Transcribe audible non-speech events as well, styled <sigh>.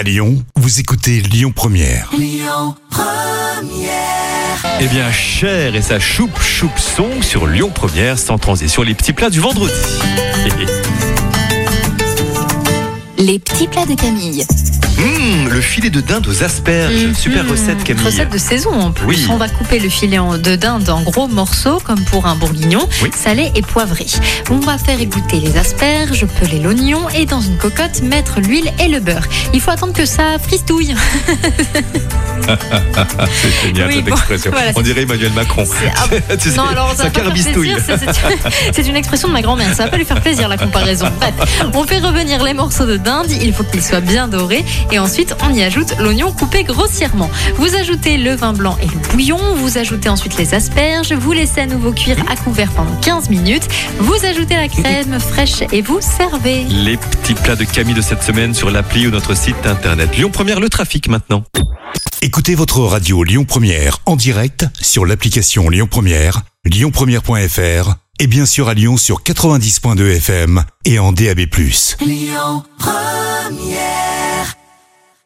À Lyon, vous écoutez Lyon Première. Eh bien, cher et sa choupe choupe son sur Lyon Première, sans transition, les petits plats du vendredi. Les petits plats de Camille. Hum, le filet de dinde aux asperges. Super Mhm. recette, Camille. Recette de saison en plus. Oui. On va couper le filet de dinde en gros morceaux, comme pour un bourguignon, Oui. salé et poivré. On va faire égoutter les asperges, peler l'oignon et dans une cocotte mettre l'huile et le beurre. Il faut attendre que ça fristouille. <laughs> C'est génial Oui, cette bon, expression. voilà, On dirait Emmanuel Macron. ah, <laughs> Tu sais, non, alors ça, ça carbistouille. <laughs> c'est une expression de ma grand-mère. Ça va pas lui faire plaisir la comparaison. Bref, on fait revenir les morceaux de dinde. Il faut qu'ils soient bien dorés. Et ensuite, on y ajoute l'oignon coupé grossièrement. Vous ajoutez le vin blanc et le bouillon. Vous ajoutez ensuite les asperges. Vous laissez à nouveau cuire à couvert pendant 15 minutes. Vous ajoutez la crème fraîche et vous servez. Les petits plats de Camille de cette semaine sur l'appli ou notre site internet. Lyon Première, le trafic maintenant. Écoutez votre radio Lyon Première en direct sur l'application Lyon Première, lyonpremière.fr et bien sûr à Lyon sur 90.2 FM et en DAB+.